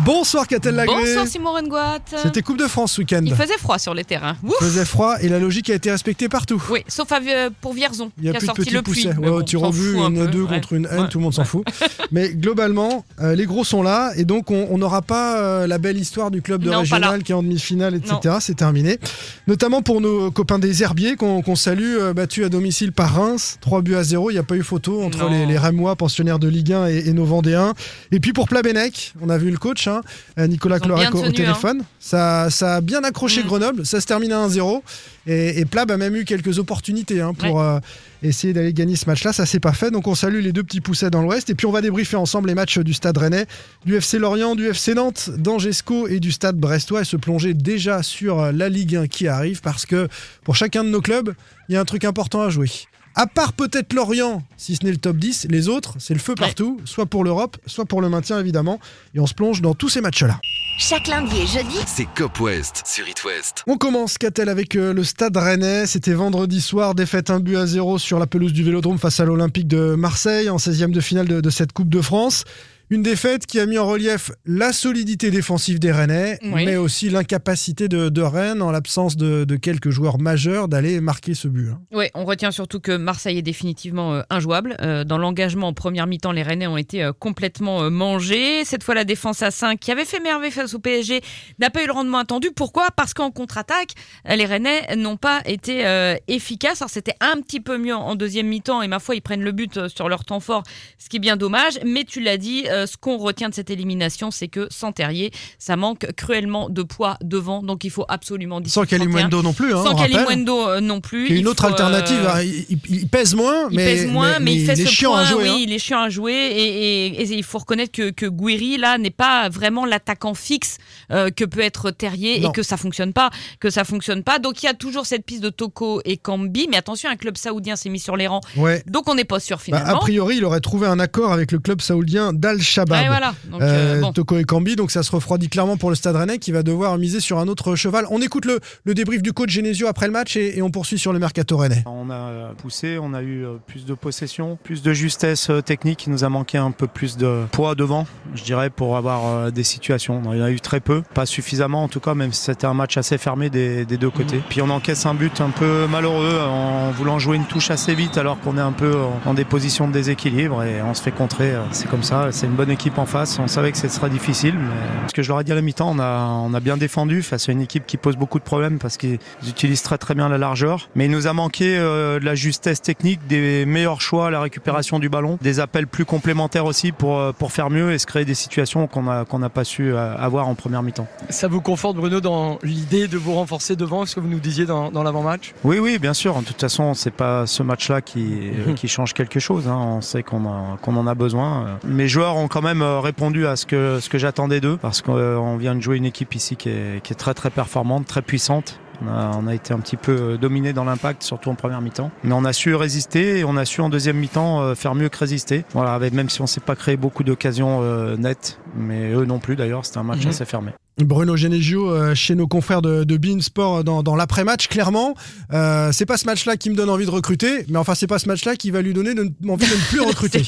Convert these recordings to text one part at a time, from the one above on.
Bonsoir Catel Lagré. Bonsoir Simon Rengoat. C'était Coupe de France ce week-end. Il faisait froid sur les terrains. Ouf. Il faisait froid et la logique a été respectée partout. Oui, sauf à- euh, pour Vierzon, Il y a qui plus de sorti petits le puits. Ouais, bon, au tir on au s'en but, fout un une, peu. deux Ouais. contre une haine, Ouais. tout le monde s'en fout. Mais globalement, euh, les gros sont là et donc on n'aura pas euh, la belle histoire du club de Non, régional qui est en demi-finale, etc. C'est terminé. Notamment pour nos copains des Herbiers qu'on salue, battus à domicile par Reims, 3 buts à 0. Il n'y a pas eu photo entre les, les Rémois, pensionnaires de Ligue 1 et, et nos Vendéens. Et puis pour Plabennec, on a vu le coach, hein, euh, Nicolas Clorac au- hein. téléphone. Ça, ça a bien accroché Mm. Grenoble. Ça se termine à 1-0. Et, et Plab a même eu quelques opportunités hein, pour euh, essayer d'aller gagner ce match-là. Ça s'est pas fait. Donc on salue les deux petits poussets dans l'Ouest. Et puis on va débriefer ensemble les matchs du Stade Rennais, du FC Lorient, du FC Nantes, d'Angesco et du Stade Brestois et se plonger déjà sur la Ligue 1 qui arrive parce que pour chacun de nos clubs, il y a un truc important à jouer. À part peut-être Lorient, si ce n'est le top 10, les autres, c'est le feu partout, soit pour l'Europe, soit pour le maintien évidemment. Et on se plonge dans tous ces matchs-là. Chaque lundi et jeudi, C'est Cop West sur It West. On commence, Catel, avec euh, le Stade Rennais. C'était vendredi soir, défaite 1 but à 0 sur la pelouse du Vélodrome face à l'Olympique de Marseille en 16e de finale de, de cette Coupe de France. Une défaite qui a mis en relief la solidité défensive des Rennais, Oui. mais aussi l'incapacité de, de Rennes, en l'absence de, de quelques joueurs majeurs, d'aller marquer ce but. hein. Oui, on retient surtout que Marseille est définitivement euh, injouable. Euh, dans l'engagement en première mi-temps, les Rennais ont été euh, complètement mangés. Cette fois, la défense à 5, qui avait fait merveille face au PSG, n'a pas eu le rendement attendu. Pourquoi? Parce qu'en contre-attaque, les Rennais n'ont pas été efficaces. Alors, c'était un petit peu mieux en deuxième mi-temps, et ma foi, ils prennent le but sur leur temps fort, ce qui est bien dommage. Mais tu l'as dit, euh, ce qu'on retient de cette élimination, c'est que sans Terrier, ça manque cruellement de poids devant. Donc, il faut absolument... Sans le 31, Kalimundo non plus, hein, Sans. Kalimundo euh, non plus. Est une Il autre faut, euh, alternative. hein. Il, il- il pèse moins, il mais, pèse moins, mais, il fait est ce chiant point, à jouer. oui, hein. il est chiant à jouer et, et- et il faut reconnaître que, que Guiri là n'est pas vraiment l'attaquant fixe euh, que peut être Terrier Non. et que ça fonctionne pas, que ça fonctionne pas. Donc il y a toujours cette piste de Toko et Kambi, mais attention, un club saoudien s'est mis sur les rangs, Ouais. donc on n'est pas sûr Bah, finalement. a priori, il aurait trouvé un accord avec le club saoudien d'Al-Shabaab. Ouais, voilà. Donc, Euh, euh, bon. Toko et Kambi, donc ça se refroidit clairement pour le Stade Rennais qui va devoir miser sur un autre cheval. On écoute le, le débrief du coach Genesio après le match et, et on poursuit sur le mercato Rennais. On a poussé, on a eu euh, plus de possession, plus de justesse technique. Il nous a manqué un peu plus de poids devant, je dirais, pour avoir des situations. Il y en a eu très peu, pas suffisamment en tout cas, même si c'était un match assez fermé des, des deux côtés. Puis on encaisse un but un peu malheureux en voulant jouer une touche assez vite alors qu'on est un peu en- des positions de déséquilibre et on se fait contrer. C'est comme ça, c'est une bonne équipe en face. On savait que ce serait difficile, mais ce que je leur ai dit à la mi-temps, on a, on a bien défendu face à une équipe qui pose beaucoup de problèmes parce qu'ils utilisent très très bien la largeur. Mais il nous a manqué euh, de la justesse technique, des meilleurs choix à la récupération du ballon, des appels plus complémentaires aussi pour, euh, pour faire mieux et se créer des situations qu'on a- qu'on n'a pas su euh, avoir en première mi-temps. Ça vous conforte Bruno dans l'idée de vous renforcer devant, ce que vous nous disiez dans, dans l'avant-match? Oui, oui, bien sûr. De toute façon, c'est pas ce match-là qui, euh, qui change quelque chose. hein. On sait qu'on a- qu'on en a besoin. Mes joueurs ont quand même euh, répondu à ce que, ce que j'attendais d'eux parce qu'on vient de jouer une équipe ici qui est, qui est très très performante, très puissante. On a, on a été un petit peu euh, dominé dans l'impact, surtout en première mi-temps. Mais on a su résister et on a su en deuxième mi-temps euh, faire mieux que résister. Voilà, avec, même si on s'est pas créé beaucoup d'occasions euh, nettes, mais eux non plus d'ailleurs, c'était un match Mhm. assez fermé. Bruno Genesio euh, chez nos confrères de, de Bein Sport euh, dans, dans l'après-match, clairement. Euh, c'est pas ce match-là qui me donne envie de recruter, mais enfin, c'est pas ce match-là qui va lui donner de- envie de ne plus recruter.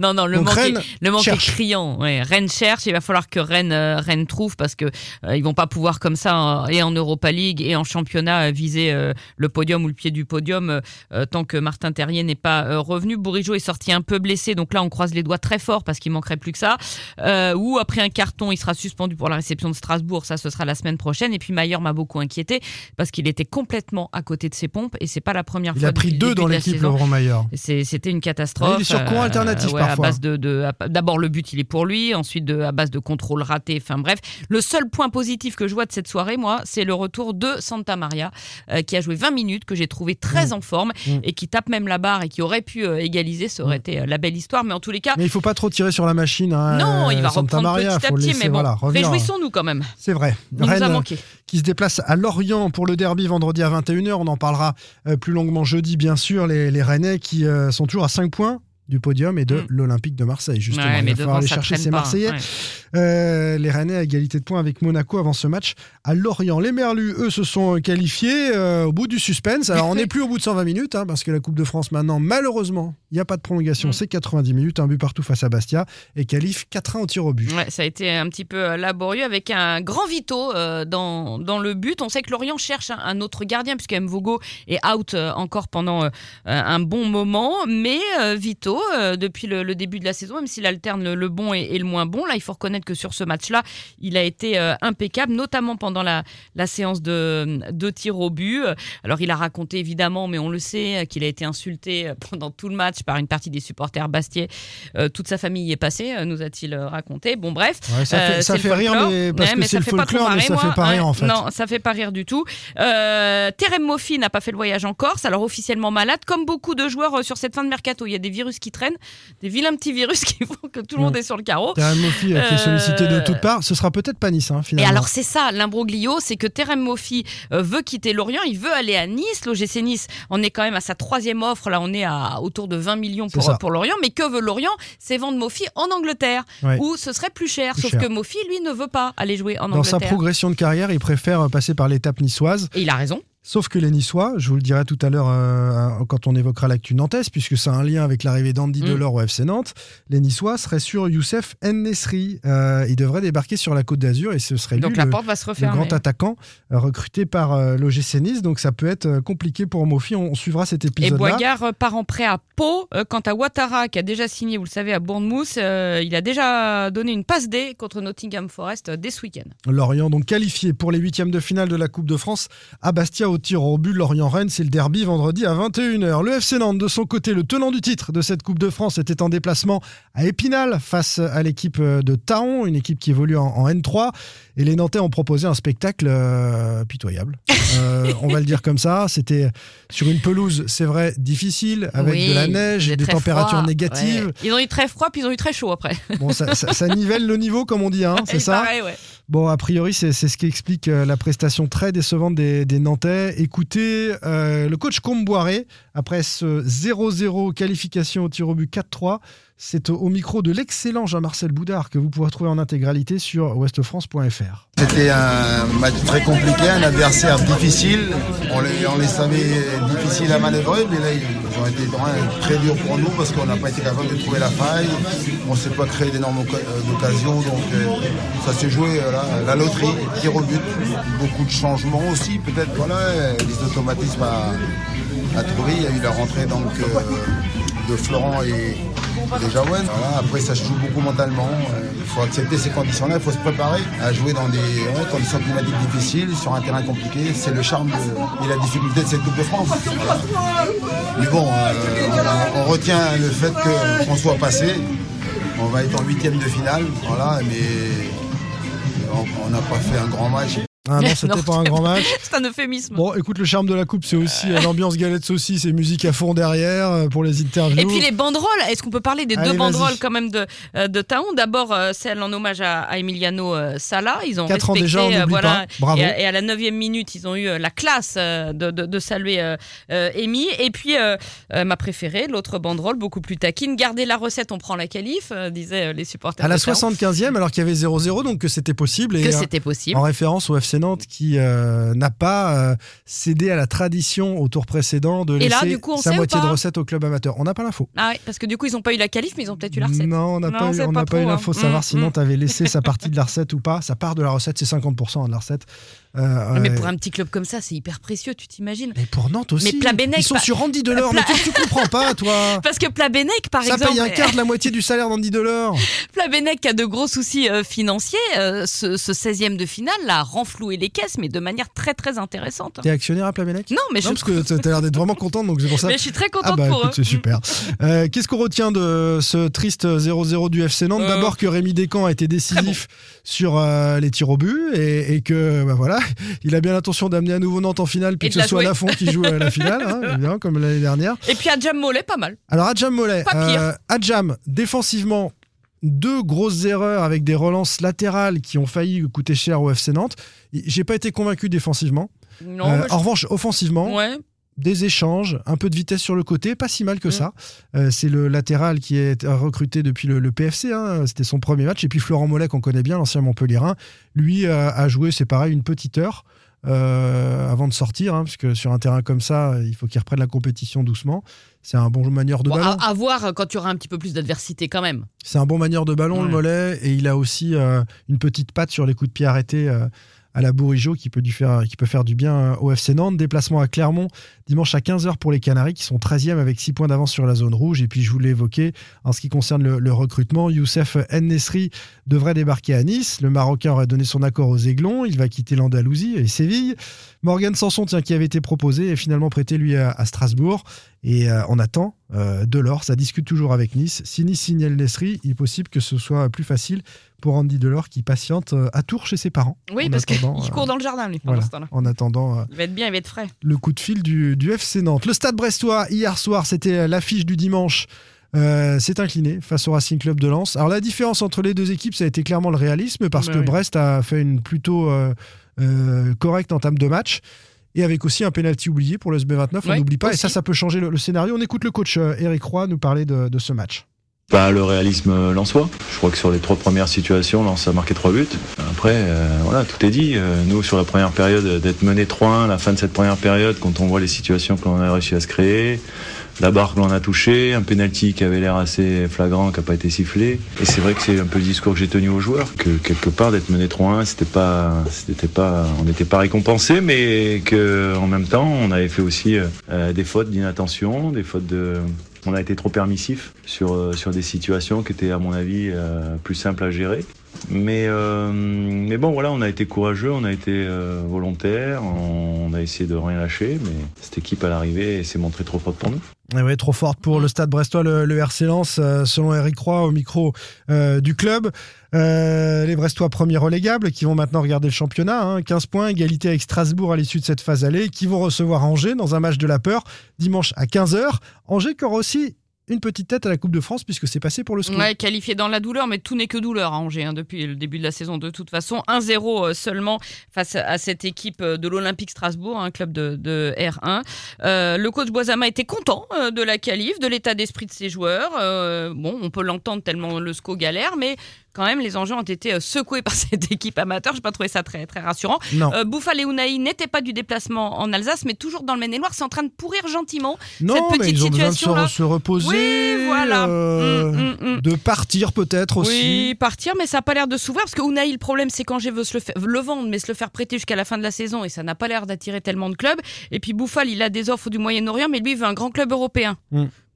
Non, non, le Donc, manque, Rennes est, le manque est cherche. criant. Ouais, Rennes cherche. Il va falloir que Rennes, euh, Rennes trouve parce que euh, ils vont pas pouvoir comme ça et en Europa League et en championnat viser le podium ou le pied du podium tant que Martin Terrier n'est pas revenu. Bourigeau est sorti un peu blessé, donc là on croise les doigts très fort parce qu'il manquerait plus que ça. Ou après un carton, il sera suspendu pour la réception de Strasbourg. Ça, ce sera la semaine prochaine. Et puis Maillard m'a beaucoup inquiété parce qu'il était complètement à côté de ses pompes et c'est pas la première Il fois. a pris deux dans l'équipe. Laurent Maillard. C'était une catastrophe. Ah, il est sur courant alternatif ouais, À parfois. de, de- d'abord le but, il est pour lui. Ensuite, de, à base de contrôle raté. Enfin bref, le seul point positif que je vois de cette soirée, moi, c'est le retour de Santa Maria, euh, qui a joué 20 minutes, que j'ai trouvé très en forme Mm. et qui tape même la barre et qui aurait pu euh, égaliser. Ça aurait été euh, la belle histoire. Mais en tous les cas, Mais il faut pas trop tirer sur la machine. hein, non, il va Santa reprendre Maria, petit à petit. mais bon, voilà, revenir. réjouissons-nous quand même. C'est vrai. Il nous a Rennes manqué. qui se déplace à Lorient pour le derby vendredi à 21h. On en parlera euh, plus longuement jeudi, bien sûr. Les, les Rennais qui euh, sont toujours à 5 points du podium et de Mm. l'Olympique de Marseille. Justement, Ouais, il va falloir aller chercher ces pas, Marseillais. ouais. Euh, les Rennais à égalité de points avec Monaco avant ce match à Lorient. Les Merlus, eux, se sont qualifiés euh, au bout du suspense. Alors, on n'est plus au bout de 120 minutes, hein, parce que la Coupe de France, maintenant, malheureusement, il n'y a pas de prolongation. Mm. C'est 90 minutes, un but partout face à Bastia et qualif 4-1 au tir au but. Ouais, ça a été un petit peu euh, laborieux avec un grand Vito euh, dans, dans le but. On sait que Lorient cherche un, un autre gardien puisque Mvogo est out encore pendant un bon moment. Mais euh, Euh, depuis le, le début de la saison, même s'il alterne le, le bon et, et le moins bon, là, il faut reconnaître que sur ce match-là, il a été euh, impeccable, notamment pendant la, la séance de, de tir au but. Alors, il a raconté évidemment, mais on le sait, qu'il a été insulté euh, pendant tout le match par une partie des supporters bastiais. Euh, toute sa famille y est passée, nous a-t-il raconté. Bon, bref. Ouais, ça fait, ça fait rire, mais parce Ouais, que c'est ça le fait pas trop folklore, mais ça moi. fait pas rire Ouais, en fait. Non, ça fait pas rire du tout. Euh, Terem Moffi n'a pas fait le voyage en Corse, alors officiellement malade, comme beaucoup de joueurs sur cette fin de mercato. Il y a des virus qui traînent, des vilains petits virus qui font que tout le monde Ouais. est sur le carreau. Terem Moffi euh, qui est sollicité de toutes parts. Ce sera peut-être pas Nice, hein, Et finalement. alors c'est ça, l'imbroglio, c'est que Terem Moffi euh, veut quitter Lorient, il veut aller à Nice. L'OGC Nice, on est quand même à sa troisième offre, là on est à autour de 20 millions pour, Lorient. Mais que veut Lorient? C'est vendre Moffi en Angleterre, Ouais. où ce serait plus cher. Plus Sauf cher. que Moffi, lui, ne veut pas aller jouer en Dans sa Angleterre. progression de carrière, il préfère passer par l'étape niçoise. Et il a raison. Sauf que les Niçois, je vous le dirai tout à l'heure euh, quand on évoquera l'actu nantaise, puisque ça a un lien avec l'arrivée d'Andy Mm. Delors au FC Nantes, les Niçois seraient sur Youssef Nesri. Euh, il devrait débarquer sur la Côte d'Azur et ce serait Donc lui la le, porte va se le refermer. grand attaquant euh, recruté par euh, l'OGC Nice. Donc ça peut être euh, compliqué pour Mofi. On, on suivra cet Et épisode-là. Boigard euh, part en prêt à Pau. Quant à Ouattara, qui a déjà signé, vous le savez, à Bournemouth, il a déjà donné une passe D contre Nottingham Forest dès ce week-end. Lorient donc qualifié pour les huitièmes de finale de la Coupe de France à Bastia au tir au but. Lorient-Rennes, c'est le derby vendredi à 21h. Le FC Nantes, de son côté, le tenant du titre de cette Coupe de France, était en déplacement à Épinal face à l'équipe de Taon, une équipe qui évolue en N3. Et les Nantais ont proposé un spectacle euh, pitoyable. Euh, on va le dire comme ça. C'était sur une pelouse, c'est vrai, difficile, avec Oui, de la neige, des températures froid, négatives. ouais. Ils ont eu très froid, puis ils ont eu très chaud après. Bon, ça, ça- ça nivelle le niveau, comme on dit, hein, c'est ça paraît, ouais. Bon, a priori, c'est ce qui explique euh, la prestation très décevante des, des Nantais. Écoutez, euh, le coach Comboiré, après ce 0-0 qualification au tir au but 4-3, c'est au, micro de l'excellent Jean-Marcel Boudard que vous pourrez trouver en intégralité sur ouestfrance.fr. C'était un match très compliqué, un adversaire difficile. On les, les savait difficiles à manœuvrer, mais là, ils ont été très durs pour nous parce qu'on n'a pas été capable de trouver la faille. On ne s'est pas créé d'énormes euh, occasions, donc euh, ça s'est joué euh, là, la loterie, tir au but. Beaucoup de changements aussi, peut-être, voilà, des automatismes à, à trouver. Il y a eu la rentrée donc, de Florent et de Jaouen. Voilà, après, ça se joue beaucoup mentalement. Euh, Il faut accepter ces conditions-là, il faut se préparer à jouer dans des ouais, conditions climatiques difficiles, sur un terrain compliqué. C'est le charme de- et la difficulté de cette Coupe de France. Mais bon, euh, on, on retient le fait qu'on soit passé. On va être en huitième de finale, voilà, mais on n'a pas fait un grand match. Ah non, c'était pas un grand match. C'est un euphémisme. Bon, écoute, le charme de la coupe, c'est aussi euh, l'ambiance galette saucisse et musique à fond derrière euh, pour les interviews. Et puis les banderoles, est-ce qu'on peut parler des Allez, deux banderoles quand même de, euh, de Taon D'abord, celle en hommage à, à Emiliano Sala. Ils ont Quatre ans déjà, on voilà, pas. Bravo. Et à, et à la neuvième minute, ils ont eu la classe de, de- de saluer euh, euh, Amy. Et puis, ma préférée, l'autre banderole, beaucoup plus taquine. Gardez la recette, on prend la qualif, disaient les supporters à la de Taon. 75e, alors qu'il y avait 0-0, donc que c'était possible. Et, Que c'était possible. en référence au FC Nantes qui euh, n'a pas euh, cédé à la tradition au tour précédent de là, laisser du coup, on sa moitié de recette au club amateur. On n'a pas l'info. Ah ouais, parce que du coup, ils n'ont pas eu la qualif, mais ils ont peut-être eu la recette. Non, on n'a pas, eu- on pas l'info de hein. savoir Mm, si. Nantes avait laissé sa partie de la recette ou pas. Sa part de la recette, c'est 50% hein, de la recette. Euh, Mais pour un petit club comme ça, c'est hyper précieux, tu t'imagines Mais pour Nantes aussi. Mais Plabennec, Ils sont sur Andy Delors. Pla- Mais tu comprends pas, toi Parce que Plabennec, par Ça exemple, paye un quart de la moitié du salaire d'Andy Delors. Plabennec a de gros soucis euh, financiers. euh, ce, ce 16e de finale l'a renfloué les caisses, mais de manière très très intéressante. T'es actionnaire à Plabennec Non, mais je, Non, parce que t'as l'air d'être vraiment contente, donc c'est pour ça. mais je suis très contente Ah bah pour écoute, eux. c'est super. Qu'est-ce qu'on retient de ce triste 0-0 du FC Nantes? D'abord que Rémi Descamps a été décisif sur les tirs au but et, et que bah voilà, il a bien l'intention d'amener à nouveau Nantes en finale puis que ce soit. Lafont qui joue à la finale, hein, comme l'année dernière. Et puis Adjam Mollet, pas mal. Alors Adjam Mollet, Pas pire. euh, Adjam défensivement deux grosses erreurs avec des relances latérales qui ont failli coûter cher au FC Nantes. J'ai pas été convaincu défensivement. Non, Euh, je- En revanche, offensivement, ouais. Des échanges, un peu de vitesse sur le côté, pas si mal que Mm. ça. Euh, c'est le latéral qui est recruté depuis le, le PFC, hein, c'était son premier match. Et puis Florent Mollet, qu'on connaît bien, l'ancien Montpellierin, lui a joué, c'est pareil, une petite heure euh, avant de sortir, hein, parce que sur un terrain comme ça, il faut qu'il reprenne la compétition doucement. C'est un bon manière de Bon, ballon. à, à voir quand tu auras un petit peu plus d'adversité quand même. C'est un bon manière de ballon, le mollet, et il a aussi euh, une petite patte sur les coups de pied arrêtés à la Bourigeau qui peut, faire, du bien au FC Nantes. Déplacement à Clermont dimanche à 15h pour les Canaries qui sont 13e avec 6 points d'avance sur la zone rouge. Et puis je vous l'ai évoqué, en ce qui concerne le, recrutement, Youssef Nesri devrait débarquer à Nice. Le Marocain aurait donné son accord aux Aiglons. Il va quitter l'Andalousie et Séville. Morgan Sanson, tiens, qui avait été proposé, est finalement prêté lui à, Strasbourg. Et euh, on attend euh, Delors. Ça discute toujours avec Nice. Si Nice signe El Nesri, il est possible que ce soit plus facile pour Andy Delors qui patiente euh, à Tours chez ses parents. Oui, parce qu'il attendant, court euh, dans le jardin, lui, voilà, ce en attendant euh, Il va être bien, il va être frais. le coup de fil du, du FC Nantes. Le stade brestois, hier soir, c'était l'affiche du dimanche. Euh, s'est incliné face au Racing Club de Lens. Alors la différence entre les deux équipes, ça a été clairement le réalisme parce Bah que oui. Brest a fait une plutôt euh, euh, correcte entame de match. Et avec aussi un penalty oublié pour le SB29, on n'oublie pas. Et ça, ça peut changer le, le scénario. On écoute le coach euh, Eric Roy nous parler de, de ce match. Pas le réalisme lensois. Je crois que sur les trois premières situations, Lens a marqué trois buts. Après, euh, voilà, tout est dit. Euh, nous, sur la première période, d'être mené 3-1, la fin de cette première période, quand on voit les situations que l'on a réussi à se créer, la barre que l'on a touchée, un penalty qui avait l'air assez flagrant, qui n'a pas été sifflé. Et c'est vrai que c'est un peu le discours que j'ai tenu aux joueurs, que quelque part d'être mené 3-1, c'était pas, c'était pas, on n'était pas récompensé, mais que en même temps, on avait fait aussi euh, des fautes d'inattention, des fautes de, on a été trop permissif sur, euh, sur des situations qui étaient, à mon avis, euh, plus simples à gérer. Mais, euh, mais bon, voilà, on a été courageux, on a été euh, volontaire, on, a essayé de rien lâcher, mais cette équipe à l'arrivée s'est montrée trop forte pour nous. Eh ouais, trop forte pour le stade brestois, le, le RC Lens, euh, selon Eric Roy au micro euh, du club. Les Brestois premiers relégables qui vont maintenant regarder le championnat. hein, 15 points, égalité avec Strasbourg à l'issue de cette phase allée, qui vont recevoir Angers dans un match de la peur dimanche à 15h. Angers qui aura aussi une petite tête à la Coupe de France puisque c'est passé pour le score. Ouais, qualifié dans la douleur, mais tout n'est que douleur à Angers hein, depuis le début de la saison. De toute façon, 1-0 euh, seulement face à cette équipe euh, de l'Olympique Strasbourg, un club de, de R1. Euh, le coach Boisama était content de la qualif, de l'état d'esprit de ses joueurs. Bon, on peut l'entendre tellement le SCO galère, mais quand même, les enjeux ont été euh, secoués par cette équipe amateur. Je n'ai pas trouvé ça très, très rassurant. Euh, Bouffal et Unai n'étaient pas du déplacement en Alsace, mais toujours dans le Maine-et-Loire. C'est en train de pourrir gentiment. non cette mais petite ils ont besoin de se, reposer, Oui, voilà. euh, Mm, mm, mm. de partir peut-être aussi. Oui, partir, mais ça n'a pas l'air de s'ouvrir parce que Unai, le problème, c'est qu'Angers veut se le, le vendre, mais se le faire prêter jusqu'à la fin de la saison et ça n'a pas l'air d'attirer tellement de clubs. Et puis Bouffal, il a des offres du Moyen-Orient, mais lui, il veut un grand club européen.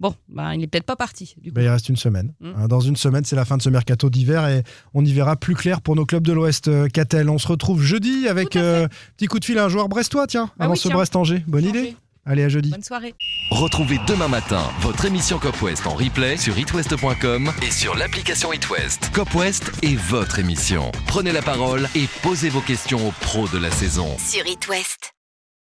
Bon, ben, il n'est peut-être pas parti. Du coup. Ben, il reste une semaine. Mm. Hein, Dans une semaine, c'est la fin de ce mercato d'hiver et on y verra plus clair pour nos clubs de l'Ouest. euh, Catel, on se retrouve jeudi avec euh, petit coup de fil à un joueur brestois, tiens, Ah avant oui, ce. Brest-Angers. Bonne idée Allez, à jeudi. Bonne soirée. Retrouvez demain matin votre émission Cop West en replay sur itwest.com et sur l'application itwest. Cop West est votre émission. Prenez la parole et posez vos questions aux pros de la saison. Sur It West.